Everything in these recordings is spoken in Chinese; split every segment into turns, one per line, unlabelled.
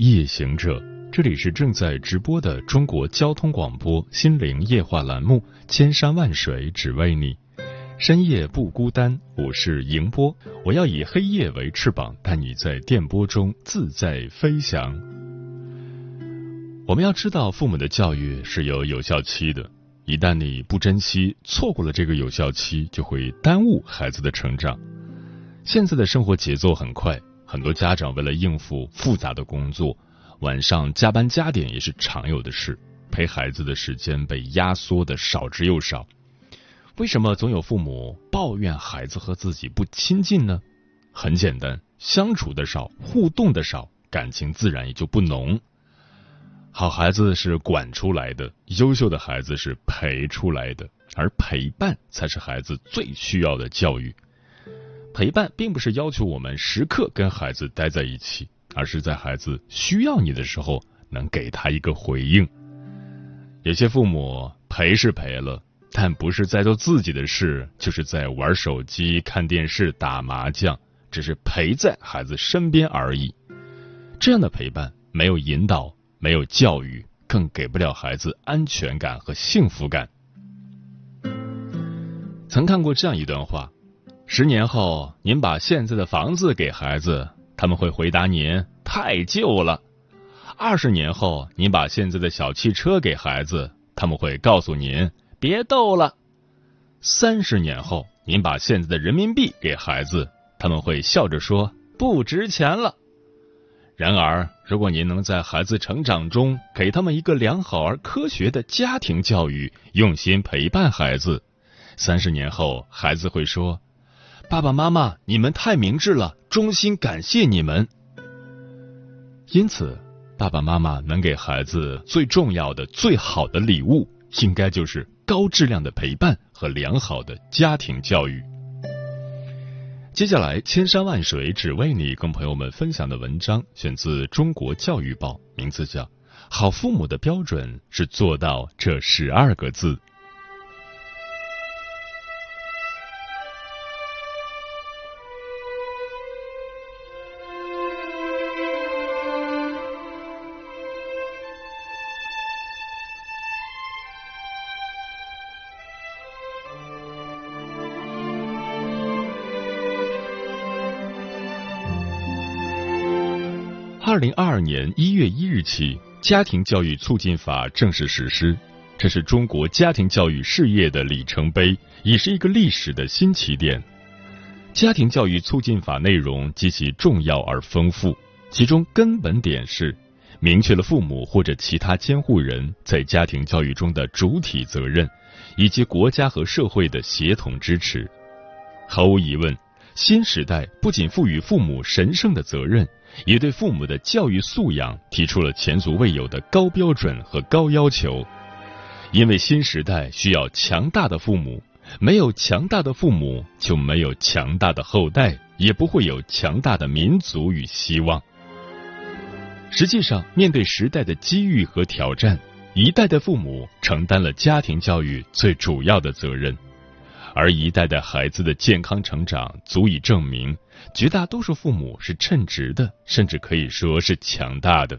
夜行者，这里是正在直播的中国交通广播心灵夜话栏目《千山万水只为你》，深夜不孤单，我是迎波，我要以黑夜为翅膀，带你在电波中自在飞翔。我们要知道，父母的教育是有有效期的，一旦你不珍惜，错过了这个有效期，就会耽误孩子的成长。现在的生活节奏很快。很多家长为了应付复杂的工作，晚上加班加点也是常有的事，陪孩子的时间被压缩的少之又少。为什么总有父母抱怨孩子和自己不亲近呢？很简单，相处的少，互动的少，感情自然也就不浓。好孩子是管出来的，优秀的孩子是陪出来的，而陪伴才是孩子最需要的教育。陪伴并不是要求我们时刻跟孩子待在一起，而是在孩子需要你的时候能给他一个回应。有些父母陪是陪了，但不是在做自己的事，就是在玩手机、看电视、打麻将，只是陪在孩子身边而已。这样的陪伴没有引导，没有教育，更给不了孩子安全感和幸福感。曾看过这样一段话。十年后，您把现在的房子给孩子，他们会回答您太旧了；二十年后，您把现在的小汽车给孩子，他们会告诉您别逗了；三十年后，您把现在的人民币给孩子，他们会笑着说不值钱了。然而，如果您能在孩子成长中给他们一个良好而科学的家庭教育，用心陪伴孩子，三十年后，孩子会说。爸爸妈妈，你们太明智了，衷心感谢你们。因此，爸爸妈妈能给孩子最重要的、最好的礼物，应该就是高质量的陪伴和良好的家庭教育。接下来，千山万水只为你，跟朋友们分享的文章选自《中国教育报》，名字叫《好父母的标准是做到这十二个字》。零二二年一月一日起，《家庭教育促进法》正式实施，这是中国家庭教育事业的里程碑，也是一个历史的新起点。《家庭教育促进法》内容极其重要而丰富，其中根本点是明确了父母或者其他监护人在家庭教育中的主体责任，以及国家和社会的协同支持。毫无疑问，新时代不仅赋予父母神圣的责任。也对父母的教育素养提出了前所未有的高标准和高要求，因为新时代需要强大的父母，没有强大的父母，就没有强大的后代，也不会有强大的民族与希望。实际上，面对时代的机遇和挑战，一代的父母承担了家庭教育最主要的责任。而一代代孩子的健康成长，足以证明绝大多数父母是称职的，甚至可以说是强大的。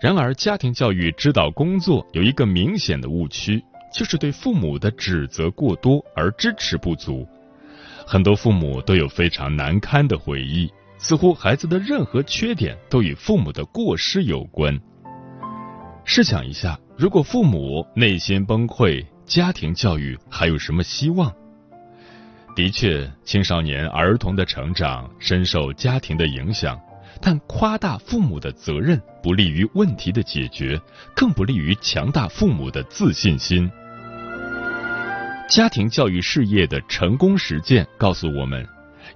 然而，家庭教育指导工作有一个明显的误区，就是对父母的指责过多而支持不足。很多父母都有非常难堪的回忆，似乎孩子的任何缺点都与父母的过失有关。试想一下，如果父母内心崩溃，家庭教育还有什么希望？的确，青少年儿童的成长深受家庭的影响，但夸大父母的责任不利于问题的解决，更不利于强大父母的自信心。家庭教育事业的成功实践告诉我们，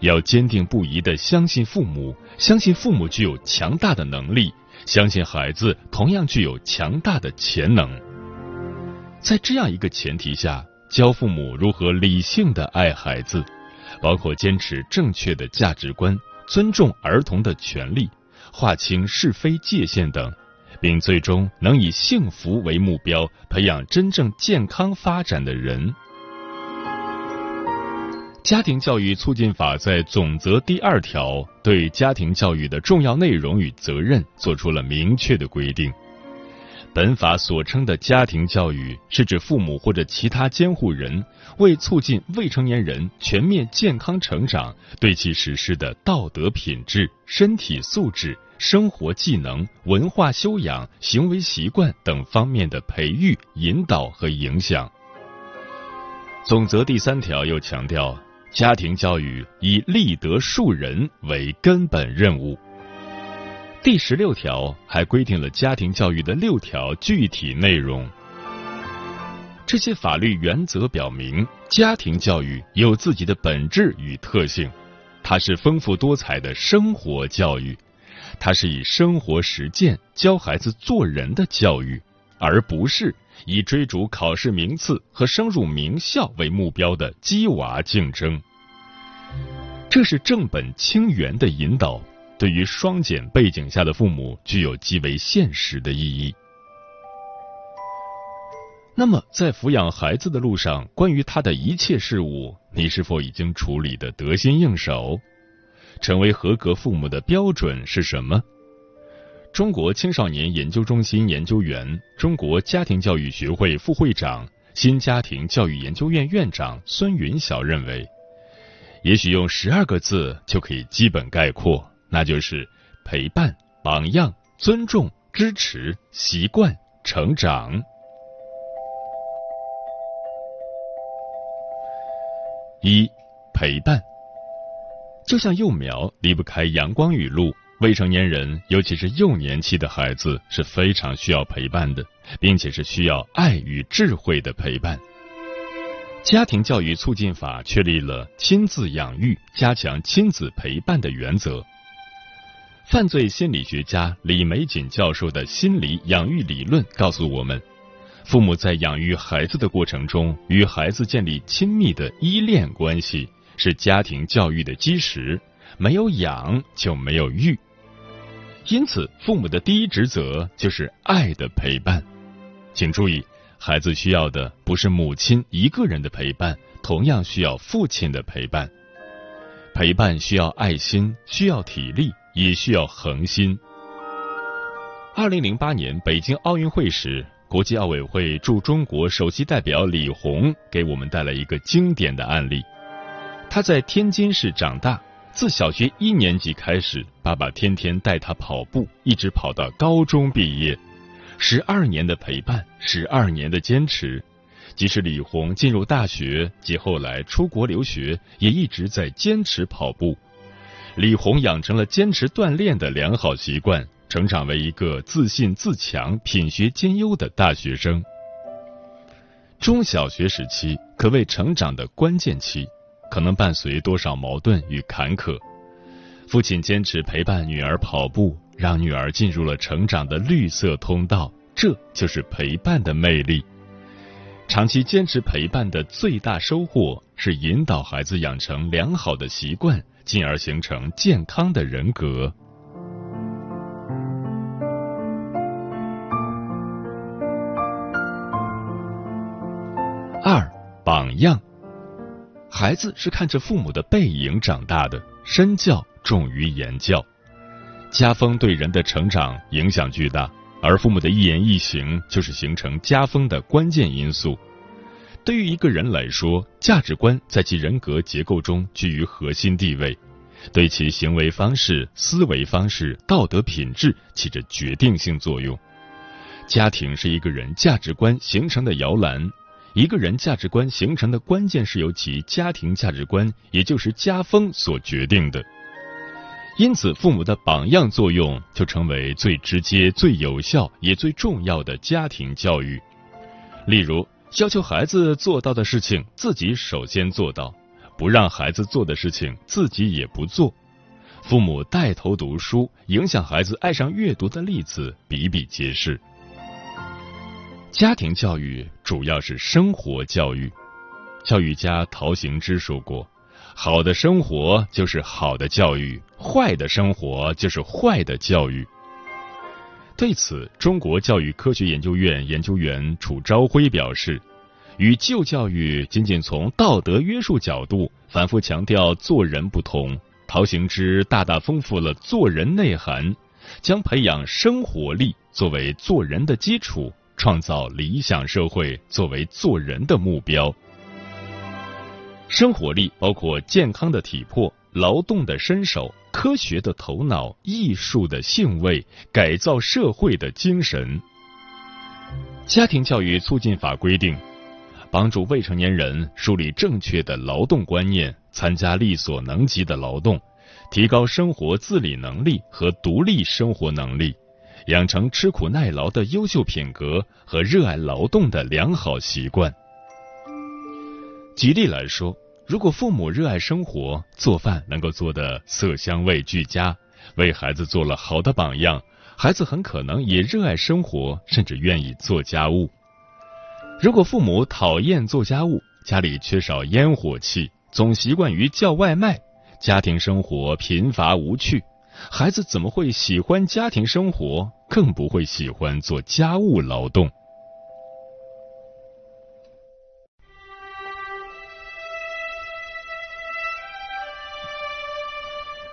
要坚定不移的相信父母，相信父母具有强大的能力，相信孩子同样具有强大的潜能。在这样一个前提下，教父母如何理性的爱孩子，包括坚持正确的价值观，尊重儿童的权利，划清是非界限等，并最终能以幸福为目标，培养真正健康发展的人。家庭教育促进法在总则第二条对家庭教育的重要内容与责任作出了明确的规定。本法所称的家庭教育，是指父母或者其他监护人为促进未成年人全面健康成长，对其实施的道德品质、身体素质、生活技能、文化修养、行为习惯等方面的培育、引导和影响。总则第三条又强调。家庭教育以立德树人为根本任务。第十六条还规定了家庭教育的六条具体内容。这些法律原则表明，家庭教育有自己的本质与特性，它是丰富多彩的生活教育，它是以生活实践教孩子做人的教育，而不是。以追逐考试名次和升入名校为目标的鸡娃竞争，这是正本清源的引导，对于双减背景下的父母具有极为现实的意义。那么，在抚养孩子的路上，关于他的一切事物，你是否已经处理的得心应手？成为合格父母的标准是什么？中国青少年研究中心研究员、中国家庭教育学会副会长、新家庭教育研究院院长孙云晓认为，也许用十二个字就可以基本概括，那就是陪伴、榜样、尊重、支持、习惯、成长。一、陪伴，就像幼苗离不开阳光雨露。未成年人，尤其是幼年期的孩子，是非常需要陪伴的，并且是需要爱与智慧的陪伴。家庭教育促进法确立了亲子养育、加强亲子陪伴的原则。犯罪心理学家李玫瑾教授的心理养育理论告诉我们，父母在养育孩子的过程中，与孩子建立亲密的依恋关系，是家庭教育的基石。没有养就没有育。因此，父母的第一职责就是爱的陪伴。请注意，孩子需要的不是母亲一个人的陪伴，同样需要父亲的陪伴。陪伴需要爱心，需要体力，也需要恒心。二零零八年北京奥运会时，国际奥委会驻中国首席代表李红给我们带来一个经典的案例。他在天津市长大。自小学一年级开始，爸爸天天带他跑步，一直跑到高中毕业。十二年的陪伴，十二年的坚持，即使李红进入大学及后来出国留学，也一直在坚持跑步。李红养成了坚持锻炼的良好习惯，成长为一个自信自强、品学兼优的大学生。中小学时期可谓成长的关键期。可能伴随多少矛盾与坎坷？父亲坚持陪伴女儿跑步，让女儿进入了成长的绿色通道，这就是陪伴的魅力。长期坚持陪伴的最大收获是引导孩子养成良好的习惯，进而形成健康的人格。二，榜样。孩子是看着父母的背影长大的，身教重于言教，家风对人的成长影响巨大，而父母的一言一行就是形成家风的关键因素。对于一个人来说，价值观在其人格结构中居于核心地位，对其行为方式、思维方式、道德品质起着决定性作用。家庭是一个人价值观形成的摇篮。一个人价值观形成的关键是由其家庭价值观，也就是家风所决定的。因此，父母的榜样作用就成为最直接、最有效也最重要的家庭教育。例如，要求孩子做到的事情，自己首先做到；不让孩子做的事情，自己也不做。父母带头读书，影响孩子爱上阅读的例子比比皆是。家庭教育主要是生活教育。教育家陶行知说过：“好的生活就是好的教育，坏的生活就是坏的教育。”对此，中国教育科学研究院研究员楚朝晖表示：“与旧教育仅仅从道德约束角度反复强调做人不同，陶行知大大丰富了做人内涵，将培养生活力作为做人的基础。”创造理想社会作为做人的目标，生活力包括健康的体魄、劳动的身手、科学的头脑、艺术的兴味、改造社会的精神。家庭教育促进法规定，帮助未成年人树立正确的劳动观念，参加力所能及的劳动，提高生活自理能力和独立生活能力。养成吃苦耐劳的优秀品格和热爱劳动的良好习惯。举例来说，如果父母热爱生活，做饭能够做得色香味俱佳，为孩子做了好的榜样，孩子很可能也热爱生活，甚至愿意做家务。如果父母讨厌做家务，家里缺少烟火气，总习惯于叫外卖，家庭生活贫乏无趣。孩子怎么会喜欢家庭生活？更不会喜欢做家务劳动。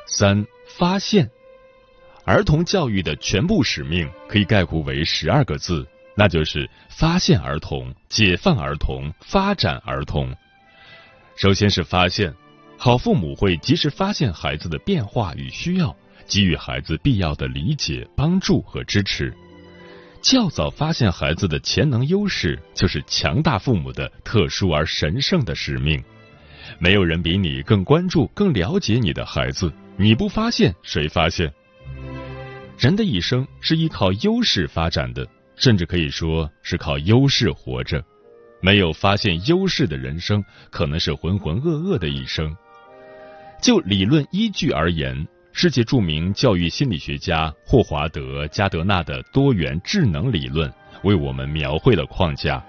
三、发现儿童教育的全部使命可以概括为十二个字，那就是发现儿童、解放儿童、发展儿童。首先是发现，好父母会及时发现孩子的变化与需要。给予孩子必要的理解、帮助和支持，较早发现孩子的潜能优势，就是强大父母的特殊而神圣的使命。没有人比你更关注、更了解你的孩子，你不发现谁发现？人的一生是依靠优势发展的，甚至可以说是靠优势活着。没有发现优势的人生，可能是浑浑噩噩的一生。就理论依据而言。世界著名教育心理学家霍华德·加德纳的多元智能理论为我们描绘了框架。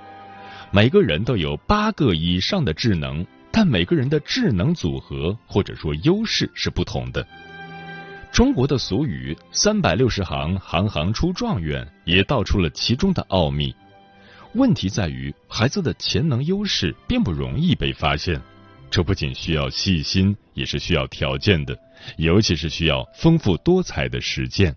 每个人都有八个以上的智能，但每个人的智能组合或者说优势是不同的。中国的俗语“三百六十行，行行出状元”也道出了其中的奥秘。问题在于，孩子的潜能优势并不容易被发现。这不仅需要细心，也是需要条件的，尤其是需要丰富多彩的实践。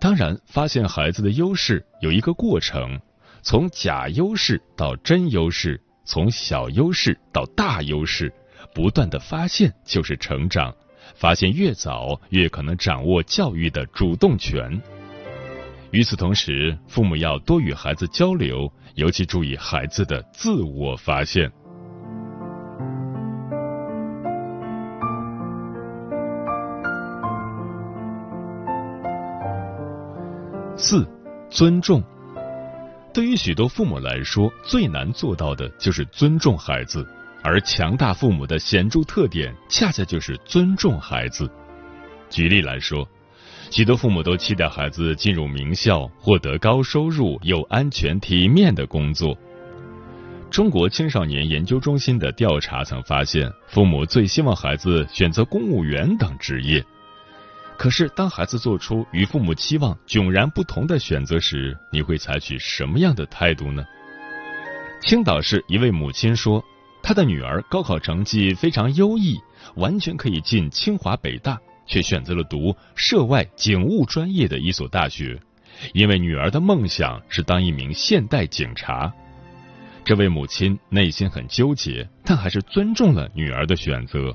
当然，发现孩子的优势有一个过程，从假优势到真优势，从小优势到大优势，不断的发现就是成长。发现越早，越可能掌握教育的主动权。与此同时，父母要多与孩子交流，尤其注意孩子的自我发现。四，尊重。对于许多父母来说，最难做到的就是尊重孩子，而强大父母的显著特点，恰恰就是尊重孩子。举例来说，许多父母都期待孩子进入名校，获得高收入又安全体面的工作。中国青少年研究中心的调查曾发现，父母最希望孩子选择公务员等职业。可是，当孩子做出与父母期望迥然不同的选择时，你会采取什么样的态度呢？青岛市一位母亲说，她的女儿高考成绩非常优异，完全可以进清华北大，却选择了读涉外警务专业的一所大学，因为女儿的梦想是当一名现代警察。这位母亲内心很纠结，但还是尊重了女儿的选择。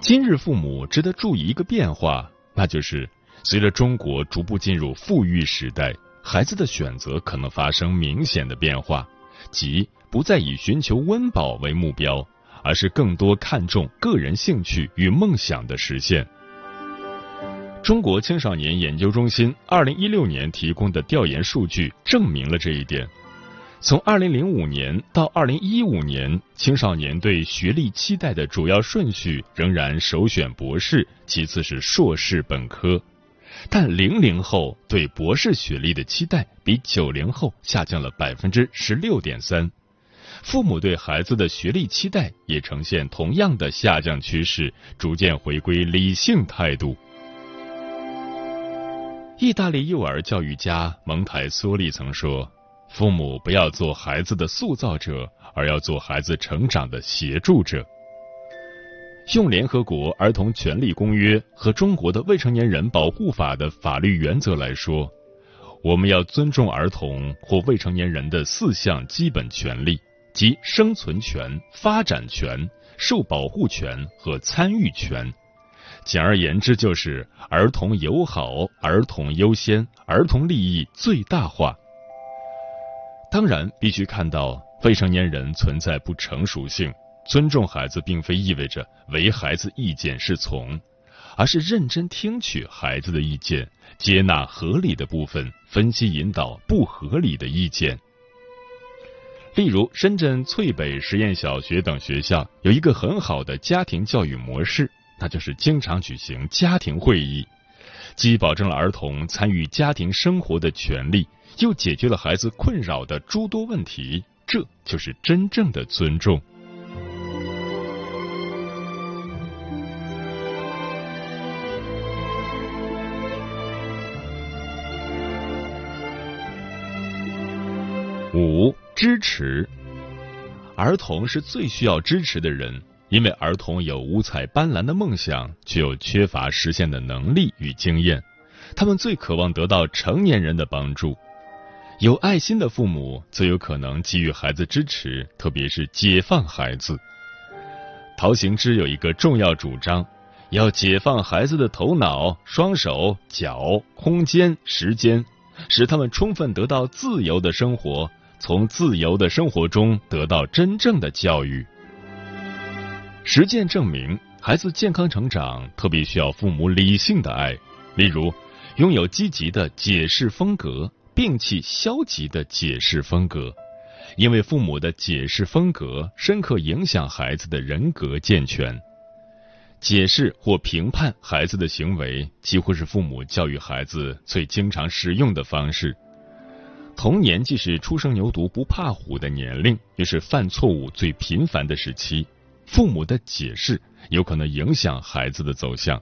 今日父母值得注意一个变化，那就是随着中国逐步进入富裕时代，孩子的选择可能发生明显的变化，即不再以寻求温饱为目标，而是更多看重个人兴趣与梦想的实现。中国青少年研究中心二零一六年提供的调研数据证明了这一点。从二零零五年到二零一五年，青少年对学历期待的主要顺序仍然首选博士，其次是硕士本科。但零零后对博士学历的期待比九零后下降了百分之十六点三，父母对孩子的学历期待也呈现同样的下降趋势，逐渐回归理性态度。意大利幼儿教育家蒙台梭利曾说：“父母不要做孩子的塑造者，而要做孩子成长的协助者。”用联合国儿童权利公约和中国的未成年人保护法的法律原则来说，我们要尊重儿童或未成年人的四项基本权利，即生存权、发展权、受保护权和参与权。简而言之，就是儿童友好、儿童优先、儿童利益最大化。当然，必须看到未成年人存在不成熟性。尊重孩子，并非意味着唯孩子意见是从，而是认真听取孩子的意见，接纳合理的部分，分析引导不合理的意见。例如，深圳翠北实验小学等学校有一个很好的家庭教育模式，那就是经常举行家庭会议，既保证了儿童参与家庭生活的权利，又解决了孩子困扰的诸多问题。这就是真正的尊重。五、支持儿童是最需要支持的人，因为儿童有五彩斑斓的梦想，却又缺乏实现的能力与经验，他们最渴望得到成年人的帮助。有爱心的父母最有可能给予孩子支持，特别是解放孩子。陶行知有一个重要主张，要解放孩子的头脑、双手、脚、空间、时间，使他们充分得到自由的生活。从自由的生活中得到真正的教育。实践证明，孩子健康成长特别需要父母理性的爱，例如拥有积极的解释风格，摒弃消极的解释风格，因为父母的解释风格深刻影响孩子的人格健全。解释或评判孩子的行为，几乎是父母教育孩子最经常使用的方式。童年既是初生牛犊不怕虎的年龄，也是犯错误最频繁的时期。父母的解释有可能影响孩子的走向。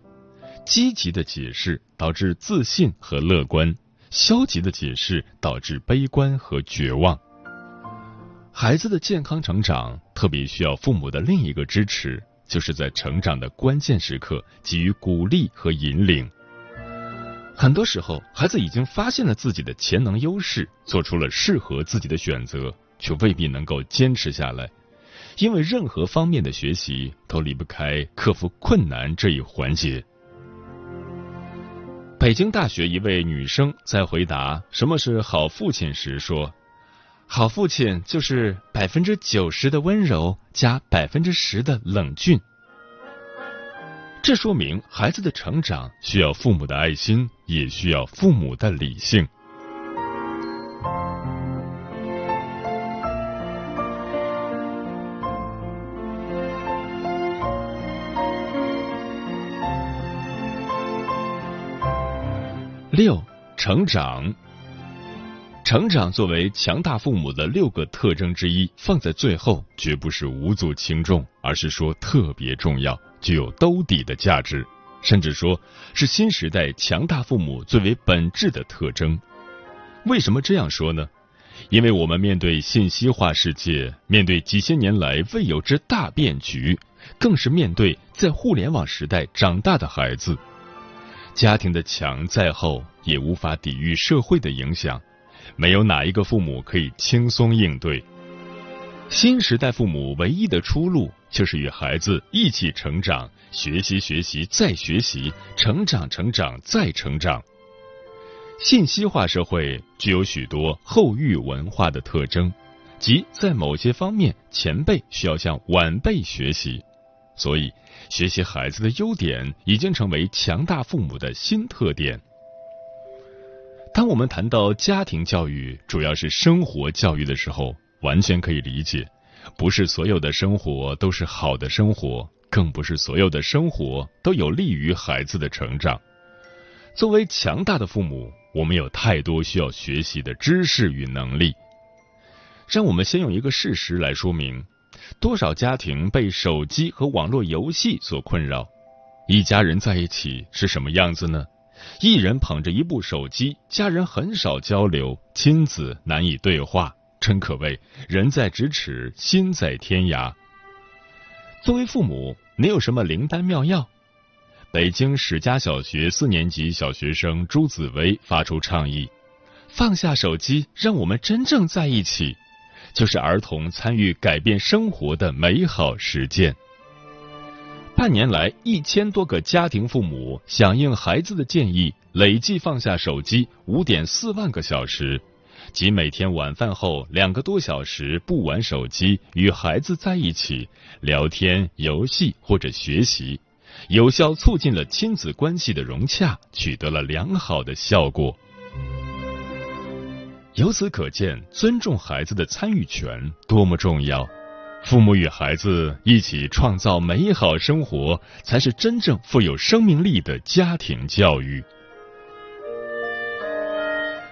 积极的解释导致自信和乐观，消极的解释导致悲观和绝望。孩子的健康成长特别需要父母的另一个支持，就是在成长的关键时刻给予鼓励和引领。很多时候，孩子已经发现了自己的潜能优势，做出了适合自己的选择，却未必能够坚持下来，因为任何方面的学习都离不开克服困难这一环节。北京大学一位女生在回答什么是好父亲时说：“好父亲就是百分之九十的温柔加百分之十的冷峻。”这说明孩子的成长需要父母的爱心，也需要父母的理性。六，成长。成长作为强大父母的六个特征之一，放在最后，绝不是无足轻重，而是说特别重要。具有兜底的价值，甚至说是新时代强大父母最为本质的特征。为什么这样说呢？因为我们面对信息化世界，面对几千年来未有之大变局，更是面对在互联网时代长大的孩子。家庭的墙再厚，也无法抵御社会的影响。没有哪一个父母可以轻松应对。新时代父母唯一的出路。就是与孩子一起成长，学习学习再学习，成长成长再成长。信息化社会具有许多后育文化的特征，即在某些方面前辈需要向晚辈学习，所以学习孩子的优点已经成为强大父母的新特点。当我们谈到家庭教育主要是生活教育的时候，完全可以理解，不是所有的生活都是好的生活，更不是所有的生活都有利于孩子的成长。作为强大的父母，我们有太多需要学习的知识与能力。让我们先用一个事实来说明：多少家庭被手机和网络游戏所困扰？一家人在一起是什么样子呢？一人捧着一部手机，家人很少交流，亲子难以对话，真可谓人在咫尺，心在天涯。作为父母，你有什么灵丹妙药？北京史家小学四年级小学生朱紫薇发出倡议：放下手机，让我们真正在一起。就是儿童参与改变生活的美好实践。半年来，一千多个家庭父母响应孩子的建议，累计放下手机五点四万个小时，即每天晚饭后两个多小时不玩手机，与孩子在一起聊天、游戏或者学习，有效促进了亲子关系的融洽，取得了良好的效果。由此可见，尊重孩子的参与权多么重要。父母与孩子一起创造美好生活，才是真正富有生命力的家庭教育。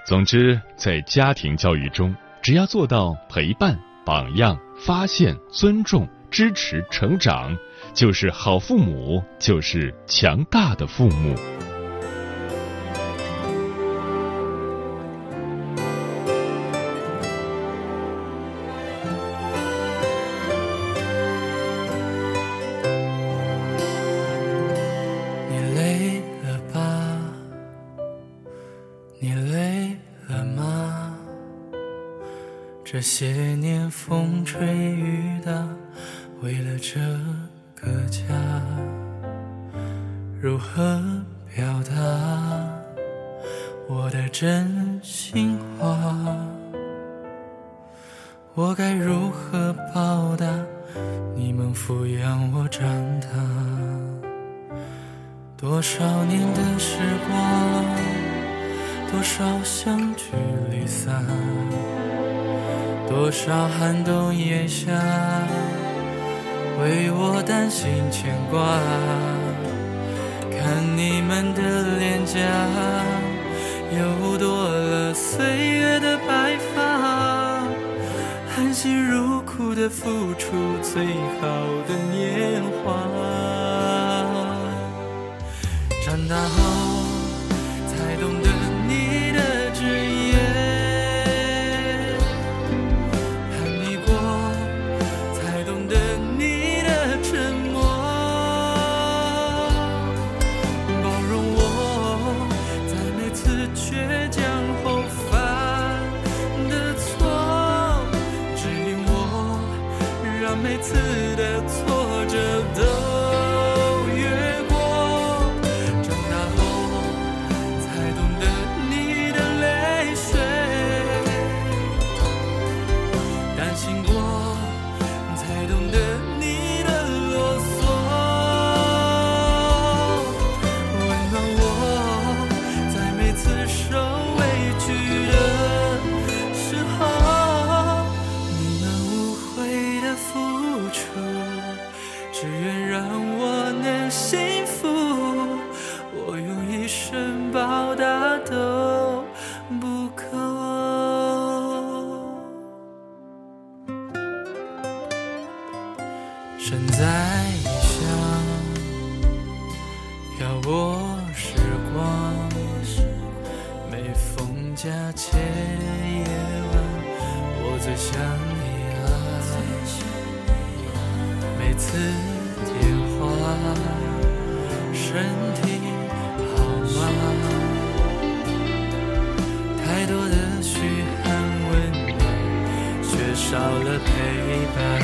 总之，在家庭教育中，只要做到陪伴、榜样、发现、尊重、支持、成长，就是好父母，就是强大的父母。
这些年风吹雨打，为了这个家，如何表达我的真心话？我该如何报答你们抚养我长大？多少年的时光，多少相聚离散。多少寒冬炎夏，为我担心牵挂。看你们的脸颊，又多了岁月的白发。含辛茹苦的付出，最好的年华。长大后。陪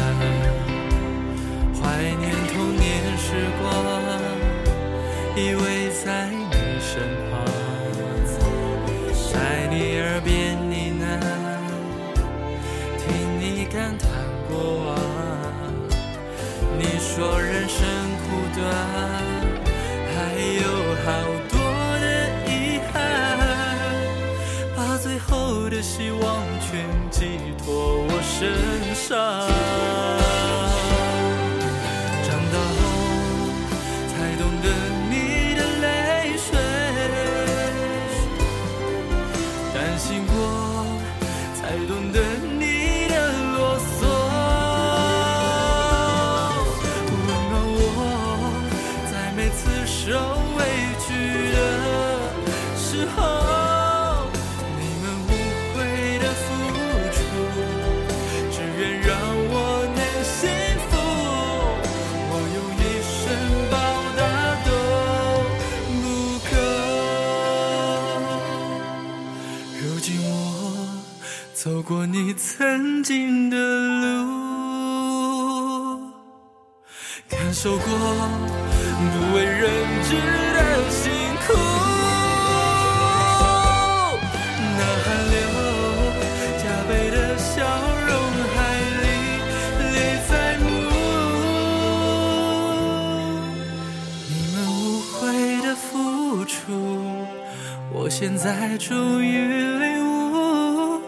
爱终于领悟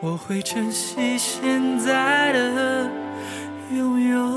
我会珍惜现在的拥有。